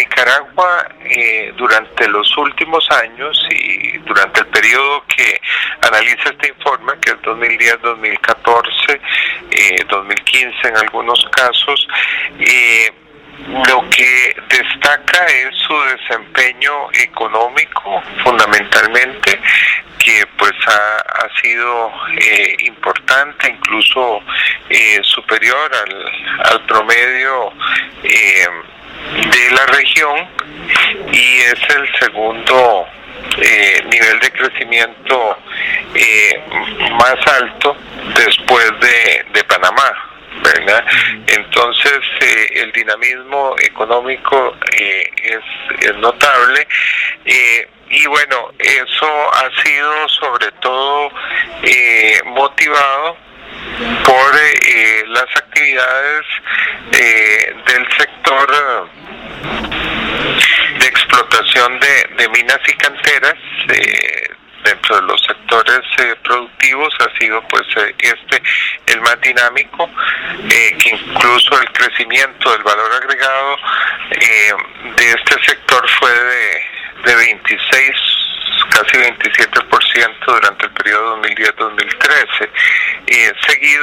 Nicaragua eh, durante los últimos años y durante el periodo que analiza este informe, que es 2010-2014, 2015 en algunos casos, lo que destaca es su desempeño económico fundamentalmente que pues ha, sido eh, importante incluso eh, superior al, al promedio eh, de la región y es el segundo nivel de crecimiento más alto después de, de Panamá. ¿verdad? Entonces el dinamismo económico es, notable y bueno, eso ha sido sobre todo eh, motivado por eh, las actividades eh, del sector de explotación de, minas y canteras dentro de los sectores productivos. Ha sido pues este el más dinámico que incluso el crecimiento del valor agregado de este sector fue de de 26, casi 27% durante el periodo 2010-2013, seguido